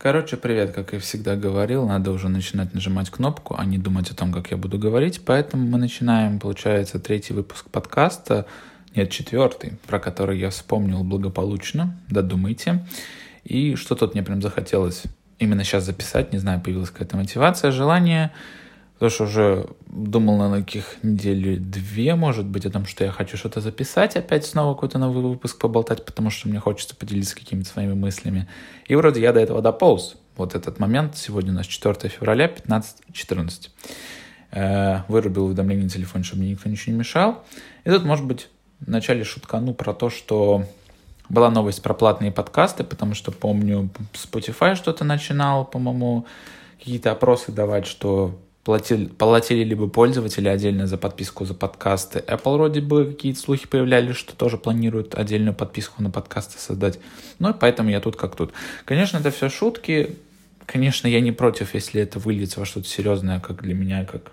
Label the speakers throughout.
Speaker 1: Короче, привет, как я всегда говорил, надо уже начинать нажимать кнопку, а не думать о том, как я буду говорить. Поэтому мы начинаем, получается, третий выпуск подкаста, нет, четвертый, про который я вспомнил благополучно, додумайте. И что тут мне прям захотелось именно сейчас записать, не знаю, появилась какая-то мотивация, желание Потому что уже думал на каких недели две, может быть, о том, что я хочу что-то записать, опять снова какой-то новый выпуск поболтать, потому что мне хочется поделиться какими-то своими мыслями. И вроде я до этого дополз. Вот этот момент, сегодня у нас 4 февраля, 15.14. Э, вырубил уведомление на телефоне, чтобы мне никто ничего не мешал. И тут, может быть, в начале шуткану про то, что была новость про платные подкасты, потому что помню, Spotify что-то начинал, по-моему, какие-то опросы давать, что платили, платили либо пользователи отдельно за подписку за подкасты. Apple вроде бы какие-то слухи появлялись, что тоже планирует отдельную подписку на подкасты создать. Ну и поэтому я тут как тут. Конечно, это все шутки. Конечно, я не против, если это выльется во что-то серьезное, как для меня, как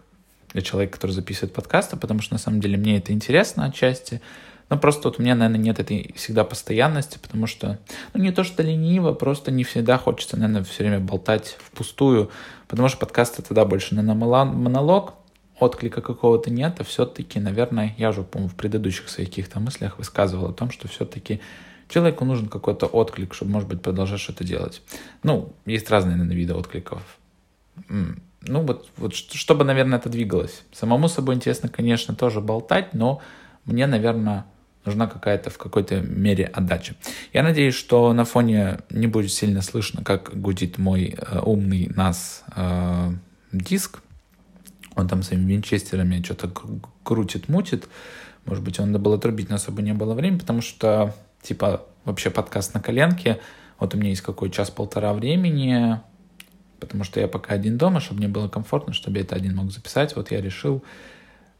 Speaker 1: для человека, который записывает подкасты, потому что на самом деле мне это интересно отчасти. Но просто вот у меня, наверное, нет этой всегда постоянности, потому что, ну, не то что лениво, просто не всегда хочется, наверное, все время болтать впустую, потому что подкаст это, да, больше, наверное, монолог, отклика какого-то нет, а все-таки, наверное, я уже, по-моему, в предыдущих своих каких-то мыслях высказывал о том, что все-таки человеку нужен какой-то отклик, чтобы, может быть, продолжать что-то делать. Ну, есть разные, наверное, виды откликов. Ну, вот, вот чтобы, наверное, это двигалось. Самому собой интересно, конечно, тоже болтать, но мне, наверное, нужна какая-то в какой-то мере отдача. Я надеюсь, что на фоне не будет сильно слышно, как гудит мой э, умный нас э, диск. Он там своими винчестерами что-то крутит, мутит. Может быть, он надо было отрубить, но особо не было времени, потому что, типа, вообще подкаст на коленке. Вот у меня есть какой час-полтора времени, потому что я пока один дома, чтобы мне было комфортно, чтобы я это один мог записать. Вот я решил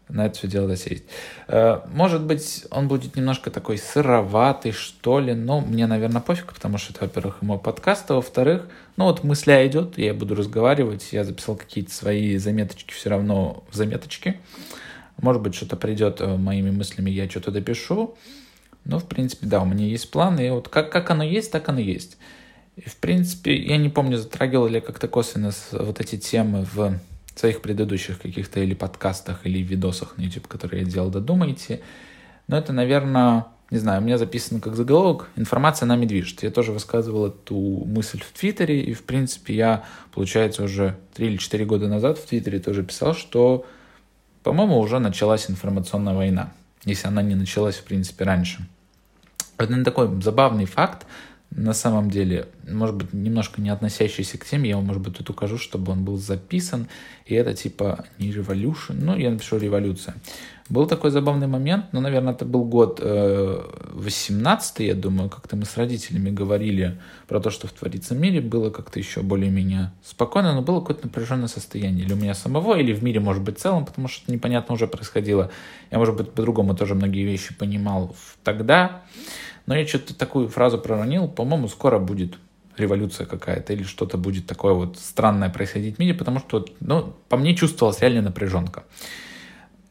Speaker 1: на это все дело засесть. Э, может быть, он будет немножко такой сыроватый, что ли, но мне, наверное, пофиг, потому что это, во-первых, мой подкаст, а во-вторых, ну вот мысля идет, я буду разговаривать, я записал какие-то свои заметочки все равно в заметочке. Может быть, что-то придет э, моими мыслями, я что-то допишу. Но, в принципе, да, у меня есть план, и вот как, как оно есть, так оно есть. И, в принципе, я не помню, затрагивал ли как-то косвенно вот эти темы в своих предыдущих каких-то или подкастах, или видосах на YouTube, которые я делал, додумайте. Но это, наверное, не знаю, у меня записано как заголовок «Информация нами движет». Я тоже высказывал эту мысль в Твиттере, и, в принципе, я, получается, уже 3 или 4 года назад в Твиттере тоже писал, что, по-моему, уже началась информационная война, если она не началась, в принципе, раньше. Это такой забавный факт, на самом деле, может быть, немножко не относящийся к теме, я вам, может быть, тут укажу, чтобы он был записан, и это типа не революция, ну, я напишу революция. Был такой забавный момент, ну, наверное, это был год э, 18 я думаю, как-то мы с родителями говорили про то, что творится в мире, было как-то еще более-менее спокойно, но было какое-то напряженное состояние, или у меня самого, или в мире, может быть, в целом, потому что непонятно уже происходило. Я, может быть, по-другому тоже многие вещи понимал тогда, но я что-то такую фразу проронил, по-моему, скоро будет революция какая-то или что-то будет такое вот странное происходить в мире, потому что, ну, по мне чувствовалась реально напряженка.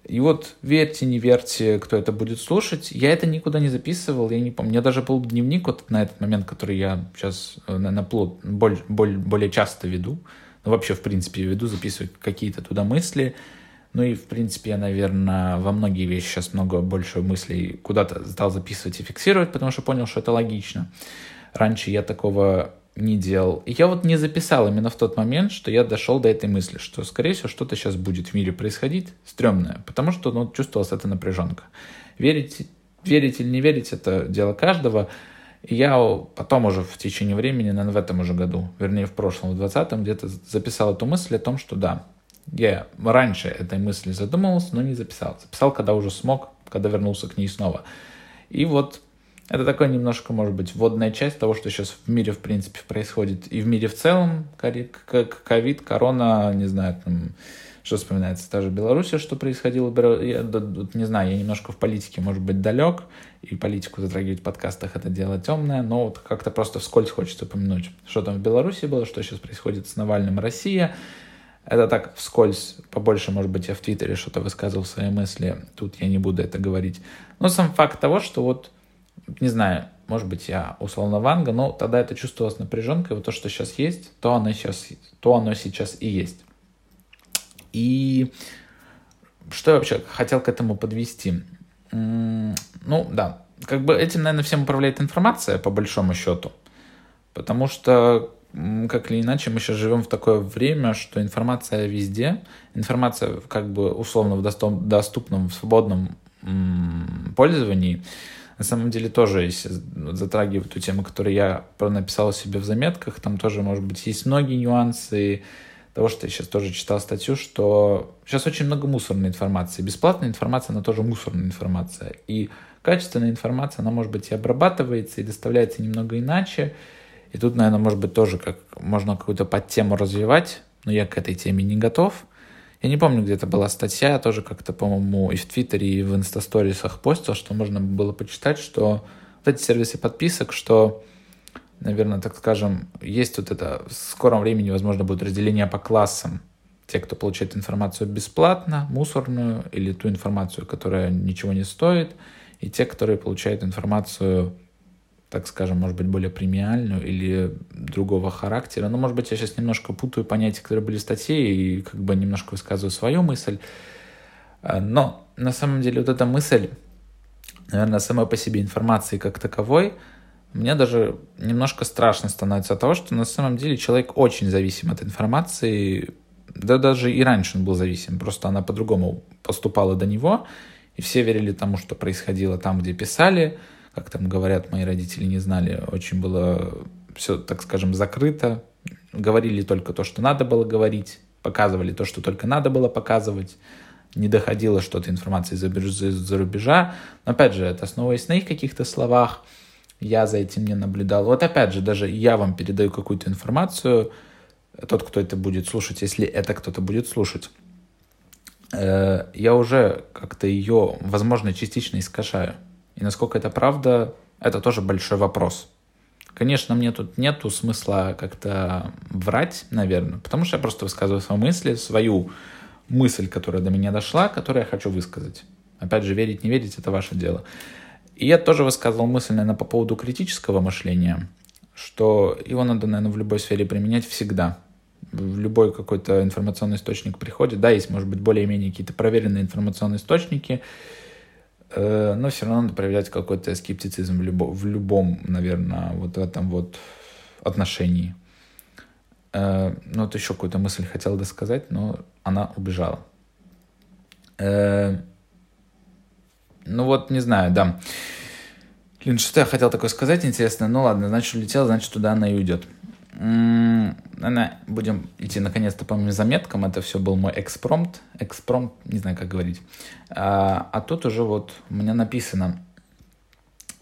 Speaker 1: И вот верьте, не верьте, кто это будет слушать. Я это никуда не записывал, я не помню. У меня даже был дневник вот на этот момент, который я сейчас э, на, на плод, боль, боль, более часто веду. Ну, вообще, в принципе, веду, записываю какие-то туда мысли. Ну и, в принципе, я, наверное, во многие вещи сейчас много больше мыслей куда-то стал записывать и фиксировать, потому что понял, что это логично. Раньше я такого не делал. И я вот не записал именно в тот момент, что я дошел до этой мысли, что, скорее всего, что-то сейчас будет в мире происходить стрёмное, потому что ну, чувствовалась эта напряженка. Верить, верить или не верить, это дело каждого. И я потом уже в течение времени, наверное, в этом уже году, вернее, в прошлом, в 20-м, где-то записал эту мысль о том, что да, я раньше этой мысли задумывался, но не записал. Записал, когда уже смог, когда вернулся к ней снова. И вот это такая немножко, может быть, вводная часть того, что сейчас в мире, в принципе, происходит. И в мире в целом, как ковид, корона, не знаю, там, что вспоминается, та же Белоруссия, что происходило. Я не знаю, я немножко в политике, может быть, далек, и политику затрагивать в подкастах это дело темное, но вот как-то просто вскользь хочется упомянуть, что там в Беларуси было, что сейчас происходит с Навальным Россия, это так вскользь, побольше, может быть, я в Твиттере что-то высказывал свои мысли, тут я не буду это говорить. Но сам факт того, что вот, не знаю, может быть, я условно Ванга, но тогда это чувствовалось напряженкой, вот то, что сейчас есть, то оно сейчас, то оно сейчас и есть. И что я вообще хотел к этому подвести? Ну, да, как бы этим, наверное, всем управляет информация, по большому счету. Потому что, как или иначе, мы сейчас живем в такое время, что информация везде. Информация, как бы, условно, в доступном, в свободном пользовании. На самом деле тоже, если затрагивать ту тему, которую я написал себе в заметках, там тоже, может быть, есть многие нюансы того, что я сейчас тоже читал статью, что сейчас очень много мусорной информации. Бесплатная информация, она тоже мусорная информация. И качественная информация, она, может быть, и обрабатывается, и доставляется немного иначе. И тут, наверное, может быть, тоже как можно какую-то подтему развивать, но я к этой теме не готов. Я не помню, где это была статья, тоже как-то, по-моему, и в Твиттере, и в Инстасторисах постил, что можно было почитать, что вот эти сервисы подписок, что наверное, так скажем, есть вот это, в скором времени, возможно, будет разделение по классам. Те, кто получает информацию бесплатно, мусорную, или ту информацию, которая ничего не стоит, и те, которые получают информацию, так скажем, может быть, более премиальную или другого характера. Ну, может быть, я сейчас немножко путаю понятия, которые были в статье, и как бы немножко высказываю свою мысль. А, но на самом деле вот эта мысль, наверное, самой по себе информации как таковой – мне даже немножко страшно становится от того, что на самом деле человек очень зависим от информации, да даже и раньше он был зависим, просто она по-другому поступала до него, и все верили тому, что происходило там, где писали, как там говорят, мои родители не знали, очень было все, так скажем, закрыто, говорили только то, что надо было говорить, показывали то, что только надо было показывать, не доходило что-то информации из-за рубежа, но опять же, это основываясь на их каких-то словах, я за этим не наблюдал. Вот опять же, даже я вам передаю какую-то информацию, тот, кто это будет слушать, если это кто-то будет слушать, э, я уже как-то ее, возможно, частично искажаю. И насколько это правда, это тоже большой вопрос. Конечно, мне тут нету смысла как-то врать, наверное, потому что я просто высказываю свои мысли, свою мысль, которая до меня дошла, которую я хочу высказать. Опять же, верить, не верить, это ваше дело. И я тоже высказывал мысль, наверное, по поводу критического мышления, что его надо, наверное, в любой сфере применять всегда. В любой какой-то информационный источник приходит. Да, есть, может быть, более-менее какие-то проверенные информационные источники, но все равно надо проявлять какой-то скептицизм в, любо, в любом, наверное, вот этом вот отношении. Э, ну, вот еще какую-то мысль хотел досказать, но она убежала. Э, ну вот, не знаю, да. Блин, что я хотел такое сказать интересно? Ну ладно, значит, улетел, значит, туда она и уйдет. Наверное, будем идти наконец-то по моим заметкам. Это все был мой экспромт. Экспромт, не знаю, как говорить. А, а тут уже вот у меня написано.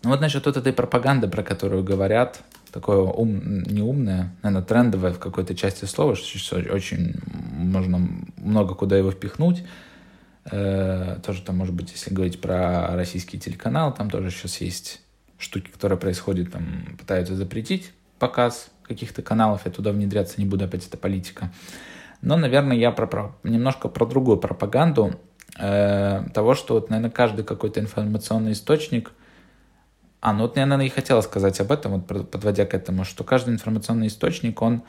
Speaker 1: Ну вот насчет вот этой пропаганды, про которую говорят, такое ум, не наверное, трендовое в какой-то части слова, что очень можно много куда его впихнуть. Э, тоже там, может быть, если говорить про российский телеканал, там тоже сейчас есть штуки, которые происходят, там пытаются запретить показ каких-то каналов, я туда внедряться не буду, опять это политика. Но, наверное, я про, про, немножко про другую пропаганду э, того, что вот, наверное, каждый какой-то информационный источник, а, ну вот я, наверное, и хотела сказать об этом, вот подводя к этому, что каждый информационный источник, он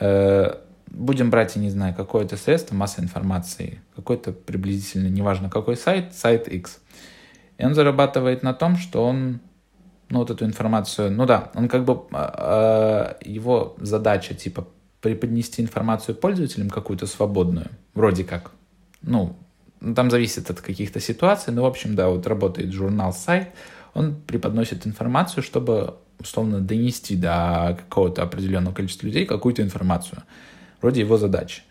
Speaker 1: э, будем брать, я не знаю, какое-то средство массовой информации, какой-то приблизительно, неважно какой сайт, сайт X. И он зарабатывает на том, что он, ну, вот эту информацию, ну да, он как бы, э, его задача, типа, преподнести информацию пользователям какую-то свободную, вроде как, ну, там зависит от каких-то ситуаций, но, в общем, да, вот работает журнал, сайт, он преподносит информацию, чтобы, условно, донести до какого-то определенного количества людей какую-то информацию вроде его задачи.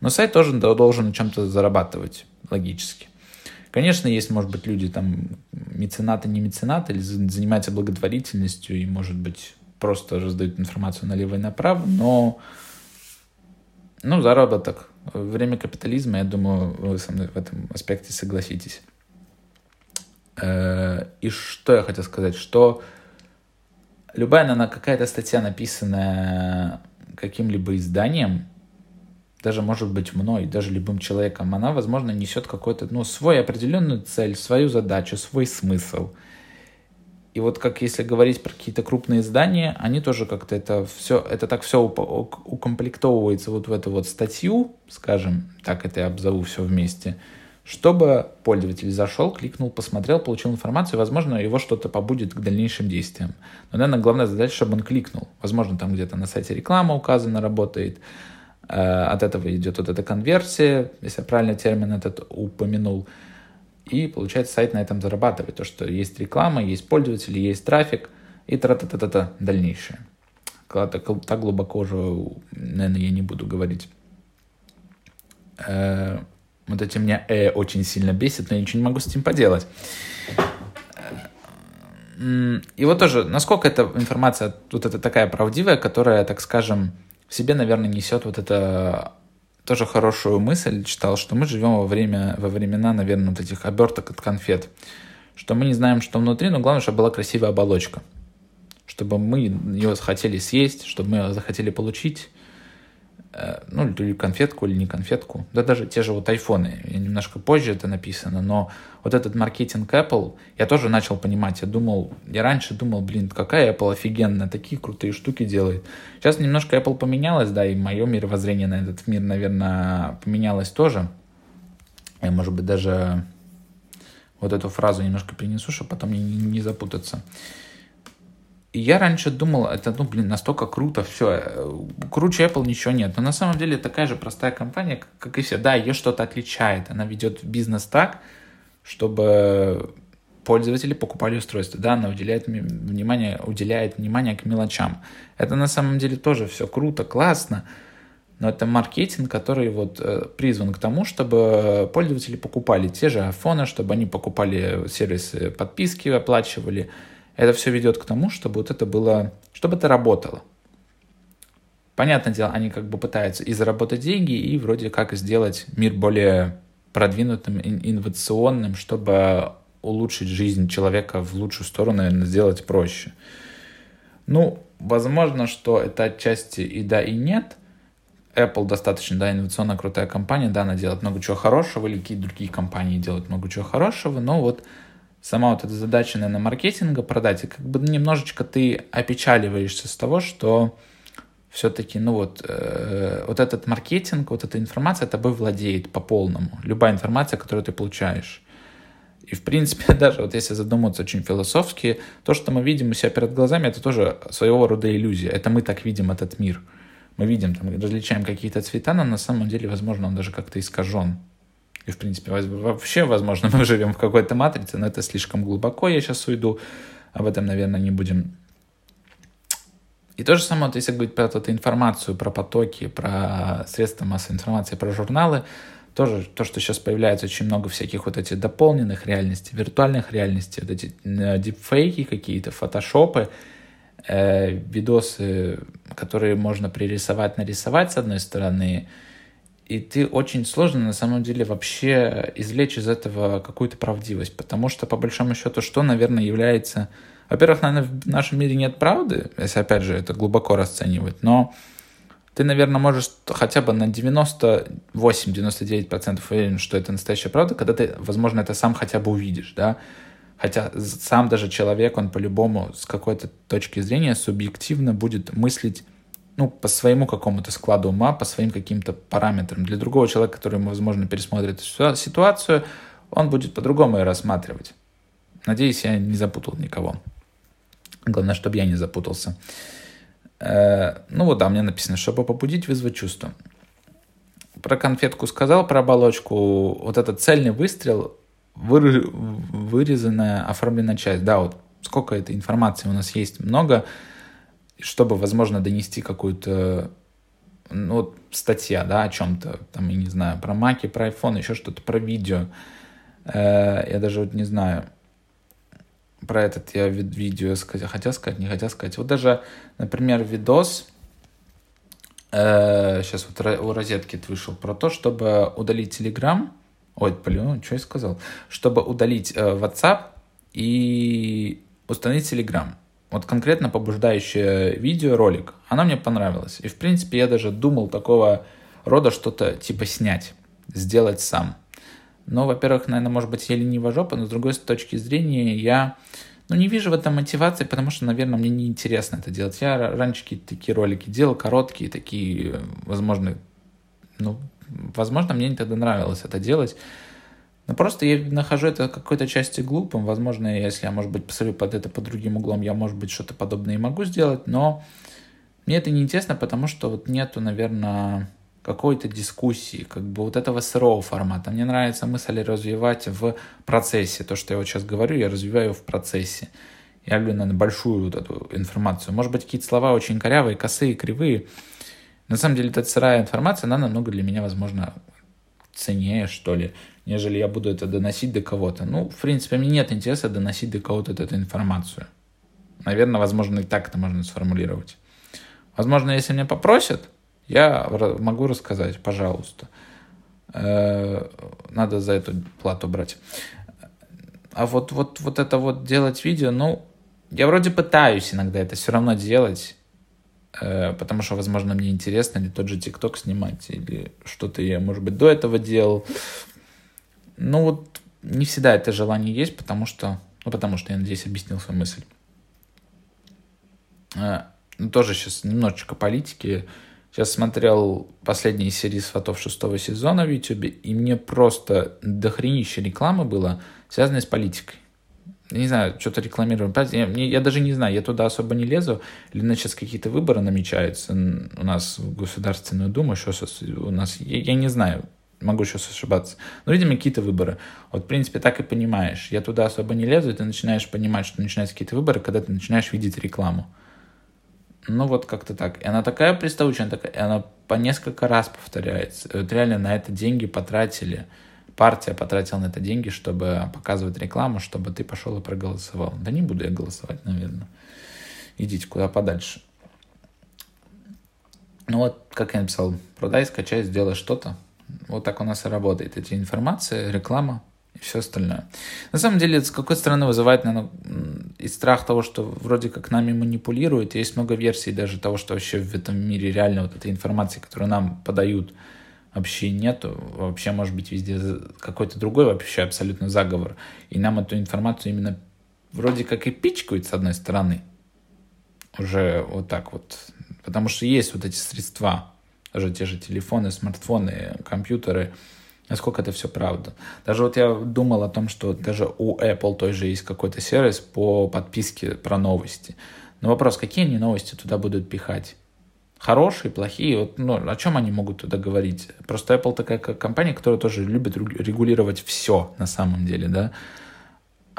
Speaker 1: Но сайт тоже должен на чем-то зарабатывать логически. Конечно, есть, может быть, люди там меценаты, не меценаты, или занимаются благотворительностью и, может быть, просто раздают информацию налево и направо, но ну, заработок. Время капитализма, я думаю, вы со мной в этом аспекте согласитесь. Э, и что я хотел сказать, что любая, наверное, какая-то статья, написанная каким-либо изданием, даже может быть мной, даже любым человеком, она, возможно, несет какой-то, ну, свой определенную цель, свою задачу, свой смысл. И вот как если говорить про какие-то крупные издания, они тоже как-то это все, это так все укомплектовывается вот в эту вот статью, скажем, так это я обзову все вместе, чтобы пользователь зашел, кликнул, посмотрел, получил информацию, возможно, его что-то побудет к дальнейшим действиям. Но, наверное, главная задача, чтобы он кликнул. Возможно, там где-то на сайте реклама указана, работает, от этого идет вот эта конверсия, если я правильно термин этот упомянул, и, получается, сайт на этом зарабатывает. То, что есть реклама, есть пользователи, есть трафик и тра-та-та-та-та дальнейшее. Так, так глубоко уже, наверное, я не буду говорить. Э, вот эти меня э, очень сильно бесит, но я ничего не могу с этим поделать. И вот тоже, насколько эта информация вот это такая правдивая, которая, так скажем, в себе, наверное, несет вот это тоже хорошую мысль читал, что мы живем во, время, во времена, наверное, вот этих оберток от конфет. Что мы не знаем, что внутри, но главное, чтобы была красивая оболочка. Чтобы мы ее захотели съесть, чтобы мы ее захотели получить. Э, ну, или конфетку, или не конфетку. Да даже те же вот айфоны. Немножко позже это написано, но вот этот маркетинг Apple, я тоже начал понимать. Я думал, я раньше думал, блин, какая Apple офигенная, такие крутые штуки делает. Сейчас немножко Apple поменялась, да, и мое мировоззрение на этот мир, наверное, поменялось тоже. Я, может быть, даже вот эту фразу немножко принесу, чтобы потом не, не запутаться. И я раньше думал, это, ну, блин, настолько круто, все, э, круче Apple ничего нет. Но на самом деле такая же простая компания, как и все. Да, ее что-то отличает. Она ведет бизнес так, чтобы пользователи покупали устройство. Да, она уделяет внимание, уделяет внимание к мелочам. Это на самом деле тоже все круто, классно. Но это маркетинг, который вот э, призван к тому, чтобы пользователи покупали те же айфоны, чтобы они покупали сервисы подписки, оплачивали, это все ведет к тому, чтобы вот это было, чтобы это работало. Понятное дело, они как бы пытаются и заработать деньги, и вроде как сделать мир более продвинутым, инновационным, чтобы улучшить жизнь человека в лучшую сторону, наверное, сделать проще. Ну, возможно, что это отчасти и да, и нет. Apple достаточно, да, инновационная крутая компания, да, она делает много чего хорошего, или какие-то другие компании делают много чего хорошего, но вот сама вот эта задача, наверное, маркетинга продать, и как бы немножечко ты опечаливаешься с того, что все-таки, ну вот, э, вот этот маркетинг, вот эта информация тобой владеет по полному. Любая информация, которую ты получаешь. И, в принципе, даже вот если задуматься очень философски, то, что мы видим у себя перед глазами, это тоже своего рода иллюзия. Это мы так видим этот мир. Мы видим, там, различаем какие-то цвета, но на самом деле, возможно, он даже как-то искажен. И, в принципе, вообще, возможно, мы живем в какой-то матрице, но это слишком глубоко, я сейчас уйду. Об этом, наверное, не будем. И то же самое, вот если говорить про эту информацию, про потоки, про средства массовой информации, про журналы, тоже то, что сейчас появляется очень много всяких вот этих дополненных реальностей, виртуальных реальностей, вот эти э, дипфейки какие-то, фотошопы, э, видосы, которые можно пририсовать, нарисовать с одной стороны, и ты очень сложно на самом деле вообще извлечь из этого какую-то правдивость, потому что по большому счету что, наверное, является... Во-первых, наверное, в нашем мире нет правды, если опять же это глубоко расценивать, но ты, наверное, можешь хотя бы на 98-99% уверен, что это настоящая правда, когда ты, возможно, это сам хотя бы увидишь, да, Хотя сам даже человек, он по-любому с какой-то точки зрения субъективно будет мыслить ну, по своему какому-то складу ума, по своим каким-то параметрам. Для другого человека, который, возможно, пересмотрит ситуацию, он будет по-другому ее рассматривать. Надеюсь, я не запутал никого. Главное, чтобы я не запутался. Э, ну вот, да, меня написано, чтобы побудить, вызвать чувство. Про конфетку сказал, про оболочку. Вот этот цельный выстрел, вырезанная, оформленная часть. Да, вот сколько этой информации у нас есть, много чтобы, возможно, донести какую-то ну, вот статья, да, о чем-то, там, я не знаю, про маки, про iPhone, еще что-то, про видео. Э, я даже вот не знаю, про этот я видео сказать, хотел сказать, не хотел сказать. Вот даже, например, видос, э, сейчас вот у розетки вышел, про то, чтобы удалить Telegram, ой, блин, что я сказал, чтобы удалить э, WhatsApp и установить Telegram вот конкретно побуждающее видео, ролик, она мне понравилась. И, в принципе, я даже думал такого рода что-то типа снять, сделать сам. Но, во-первых, наверное, может быть, я ленива жопа, но с другой точки зрения, я ну, не вижу в этом мотивации, потому что, наверное, мне неинтересно это делать. Я раньше какие-то такие ролики делал, короткие, такие, возможно, ну, возможно, мне тогда нравилось это делать. Но просто я нахожу это какой-то части глупым. Возможно, если я, может быть, посмотрю под это под другим углом, я, может быть, что-то подобное и могу сделать, но мне это не интересно, потому что вот нету, наверное, какой-то дискуссии, как бы вот этого сырого формата. Мне нравится мысль развивать в процессе. То, что я вот сейчас говорю, я развиваю в процессе. Я люблю, наверное, большую вот эту информацию. Может быть, какие-то слова очень корявые, косые, кривые. На самом деле, эта сырая информация, она намного для меня, возможно, ценнее, что ли, нежели я буду это доносить до кого-то. Ну, в принципе, мне нет интереса доносить до кого-то эту информацию. Наверное, возможно, и так это можно сформулировать. Возможно, если меня попросят, я могу рассказать, пожалуйста. Э, надо за эту плату брать. А вот, вот, вот это вот делать видео, ну, я вроде пытаюсь иногда это все равно делать, э, потому что, возможно, мне интересно или тот же ТикТок снимать, или что-то я, может быть, до этого делал. Ну вот не всегда это желание есть, потому что, ну потому что, я надеюсь, объяснил свою мысль. Э, ну, тоже сейчас немножечко политики. Сейчас смотрел последние серии сватов шестого сезона в YouTube, и мне просто дохренище рекламы было, связанной с политикой. Не знаю, что-то рекламируем. Я, я даже не знаю, я туда особо не лезу. Или на сейчас какие-то выборы намечаются у нас в Государственную Думу, что у нас, я, я не знаю, могу сейчас ошибаться. Но, видимо, какие-то выборы. Вот, в принципе, так и понимаешь. Я туда особо не лезу, и ты начинаешь понимать, что начинаются какие-то выборы, когда ты начинаешь видеть рекламу. Ну, вот как-то так. И она такая приставучая, она, такая, она по несколько раз повторяется. Вот реально на это деньги потратили. Партия потратила на это деньги, чтобы показывать рекламу, чтобы ты пошел и проголосовал. Да не буду я голосовать, наверное. Идите куда подальше. Ну вот, как я написал, продай, скачай, сделай что-то. Вот так у нас и работает. Эти информация, реклама, и все остальное. На самом деле, с какой стороны вызывает, наверное, и страх того, что вроде как нами манипулируют. Есть много версий даже того, что вообще в этом мире реально вот этой информации, которую нам подают, вообще нету. Вообще может быть везде какой-то другой вообще абсолютно заговор. И нам эту информацию именно вроде как и пичкают с одной стороны. Уже вот так вот. Потому что есть вот эти средства, даже те же телефоны, смартфоны, компьютеры, насколько это все правда. Даже вот я думал о том, что даже у Apple той же есть какой-то сервис по подписке про новости. Но вопрос, какие они новости туда будут пихать? Хорошие, плохие, вот, ну, о чем они могут туда говорить? Просто Apple такая компания, которая тоже любит регулировать все на самом деле, да.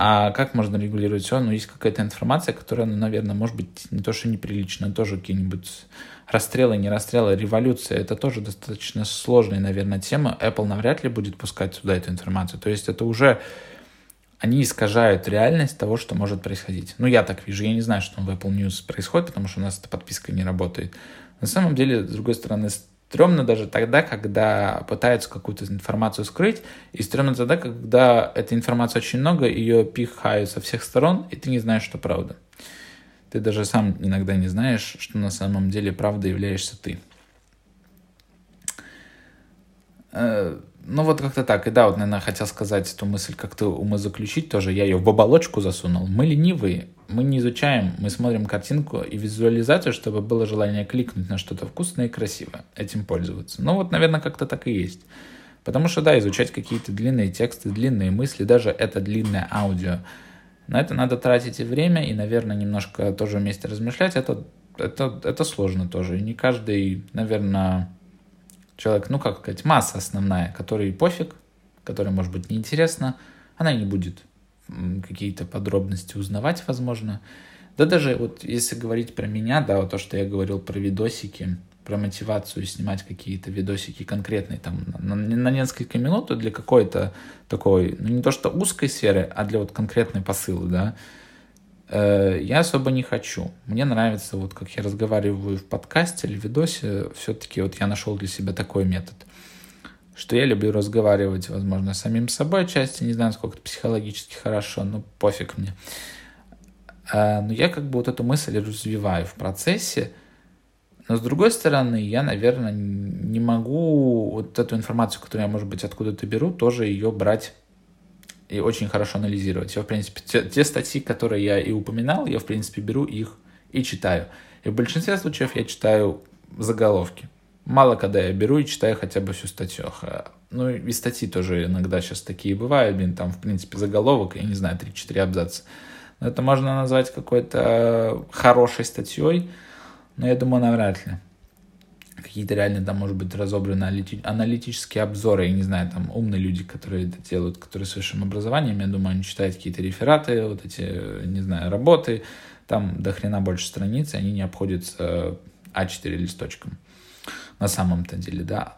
Speaker 1: А как можно регулировать все? Ну, есть какая-то информация, которая, ну, наверное, может быть не то, что неприлично, тоже какие-нибудь расстрелы, не расстрелы, революция, это тоже достаточно сложная, наверное, тема. Apple навряд ли будет пускать сюда эту информацию. То есть это уже они искажают реальность того, что может происходить. Ну, я так вижу. Я не знаю, что в Apple News происходит, потому что у нас эта подписка не работает. На самом деле, с другой стороны, стрёмно даже тогда, когда пытаются какую-то информацию скрыть, и стрёмно тогда, когда этой информации очень много, ее пихают со всех сторон, и ты не знаешь, что правда. Ты даже сам иногда не знаешь, что на самом деле правда являешься ты. Ну вот как-то так. И да, вот, наверное, хотел сказать эту мысль как-то умозаключить тоже. Я ее в оболочку засунул. Мы ленивые, мы не изучаем, мы смотрим картинку и визуализацию, чтобы было желание кликнуть на что-то вкусное и красивое, этим пользоваться. Ну вот, наверное, как-то так и есть. Потому что, да, изучать какие-то длинные тексты, длинные мысли, даже это длинное аудио – на это надо тратить и время, и, наверное, немножко тоже вместе размышлять. Это, это, это сложно тоже. И не каждый, наверное, человек, ну, как сказать, масса основная, которой пофиг, которой, может быть, неинтересно, она не будет какие-то подробности узнавать, возможно. Да даже вот если говорить про меня, да, вот то, что я говорил про видосики, про мотивацию снимать какие-то видосики конкретные там на, на несколько минут для какой-то такой, ну не то что узкой сферы, а для вот конкретной посылы, да, я особо не хочу. Мне нравится, вот как я разговариваю в подкасте или видосе, все-таки вот я нашел для себя такой метод, что я люблю разговаривать, возможно, с самим собой отчасти, не знаю, сколько это психологически хорошо, но пофиг мне. Э, но я как бы вот эту мысль развиваю в процессе, но с другой стороны, я, наверное, не могу вот эту информацию, которую я, может быть, откуда-то беру, тоже ее брать и очень хорошо анализировать. Я, в принципе, те, те статьи, которые я и упоминал, я, в принципе, беру их и читаю. И в большинстве случаев я читаю заголовки. Мало когда я беру и читаю хотя бы всю статью. Ну и статьи тоже иногда сейчас такие бывают, блин, там, в принципе, заголовок, я не знаю, 3-4 абзаца. Но это можно назвать какой-то хорошей статьей, но я думаю, навряд ли. Какие-то реально там, может быть, разобраны аналитические обзоры, я не знаю, там умные люди, которые это делают, которые с высшим образованием, я думаю, они читают какие-то рефераты, вот эти, не знаю, работы, там до хрена больше страниц, и они не обходятся А4 листочком. На самом-то деле, да.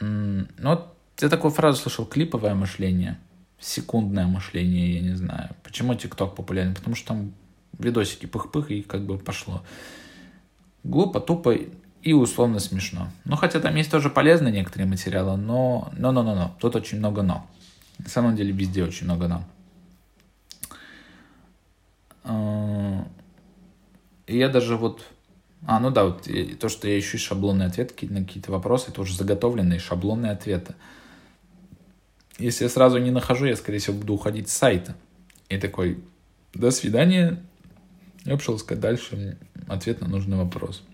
Speaker 1: Ну, вот я такую фразу слышал, клиповое мышление, секундное мышление, я не знаю. Почему ТикТок популярен? Потому что там видосики пых-пых, и как бы пошло. Глупо, тупо и условно смешно. Ну, хотя там есть тоже полезные некоторые материалы, но... Но-но-но-но. Тут очень много но. На самом деле везде очень много но. А, и я даже вот а, ну да, вот то, что я ищу шаблонные ответы на какие-то вопросы, это уже заготовленные шаблонные ответы. Если я сразу не нахожу, я, скорее всего, буду уходить с сайта. И такой, до свидания. Я пошел искать дальше ответ на нужный вопрос.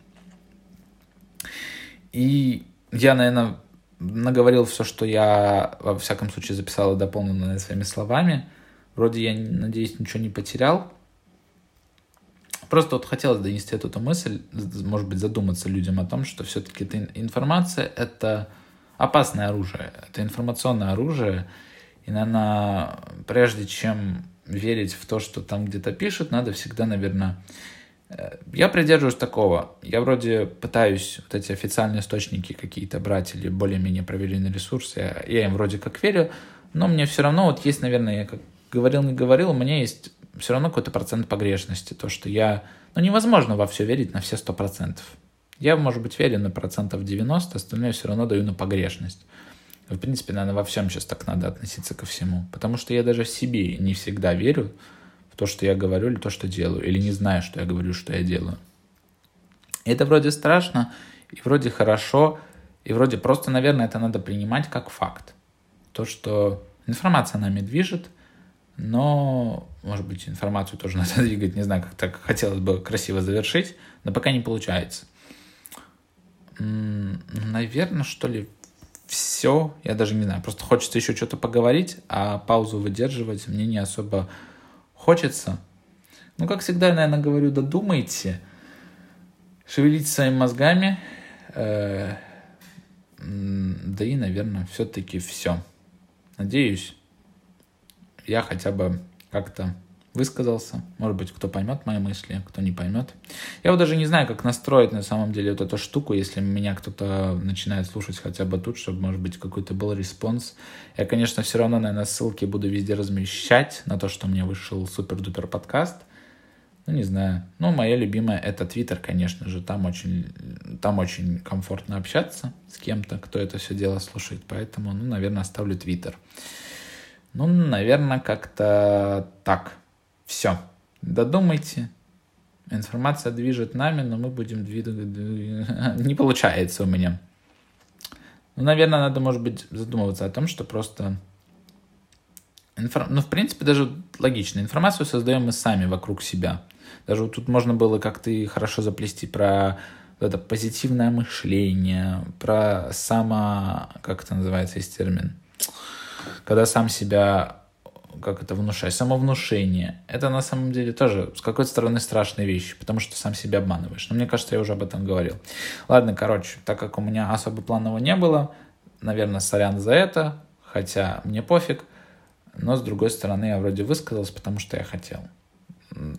Speaker 1: И я, наверное, наговорил все, что я, во всяком случае, записал и дополнил своими словами. Вроде я, надеюсь, ничего не потерял. Просто вот хотелось донести эту, эту мысль, может быть, задуматься людям о том, что все-таки эта информация — это опасное оружие, это информационное оружие, и, наверное, прежде чем верить в то, что там где-то пишут, надо всегда, наверное... Э, я придерживаюсь такого. Я вроде пытаюсь вот эти официальные источники какие-то брать или более-менее проверенные ресурсы. Я, я им вроде как верю, но мне все равно вот есть, наверное, я как говорил, не говорил, у меня есть все равно какой-то процент погрешности. То, что я... Ну, невозможно во все верить на все сто процентов. Я, может быть, верю на процентов 90, остальное все равно даю на погрешность. В принципе, наверное, во всем сейчас так надо относиться ко всему. Потому что я даже в себе не всегда верю в то, что я говорю или то, что делаю. Или не знаю, что я говорю, что я делаю. И это вроде страшно, и вроде хорошо, и вроде просто, наверное, это надо принимать как факт. То, что информация нами движет – но, может быть, информацию тоже надо двигать, не знаю, как так хотелось бы красиво завершить, но пока не получается. Наверное, что ли, все. Я даже не знаю, просто хочется еще что-то поговорить, а паузу выдерживать мне не особо хочется. Ну, как всегда, наверное, говорю, додумайте, шевелите своими мозгами, э, да и, наверное, все-таки все. Надеюсь, я хотя бы как-то высказался. Может быть, кто поймет мои мысли, кто не поймет. Я вот даже не знаю, как настроить на самом деле вот эту штуку, если меня кто-то начинает слушать хотя бы тут, чтобы, может быть, какой-то был response. Я, конечно, все равно, наверное, ссылки буду везде размещать на то, что у меня вышел супер-дупер подкаст. Ну, не знаю. Ну, моя любимая — это Твиттер, конечно же. Там очень, там очень комфортно общаться с кем-то, кто это все дело слушает. Поэтому, ну, наверное, оставлю Твиттер. Ну, наверное, как-то так. Все. Додумайте. Информация движет нами, но мы будем двигать... Не получается у меня. Ну, наверное, надо, может быть, задумываться о том, что просто... Инфор... Ну, в принципе, даже логично. Информацию создаем мы сами вокруг себя. Даже вот тут можно было как-то хорошо заплести про это позитивное мышление, про само... Как это называется, есть термин? когда сам себя как это внушать, самовнушение, это на самом деле тоже с какой-то стороны страшная вещь, потому что сам себя обманываешь. Но мне кажется, я уже об этом говорил. Ладно, короче, так как у меня особо планового не было, наверное, сорян за это, хотя мне пофиг, но с другой стороны я вроде высказался, потому что я хотел.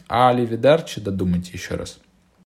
Speaker 1: А Оливидарчи, додумайте еще раз –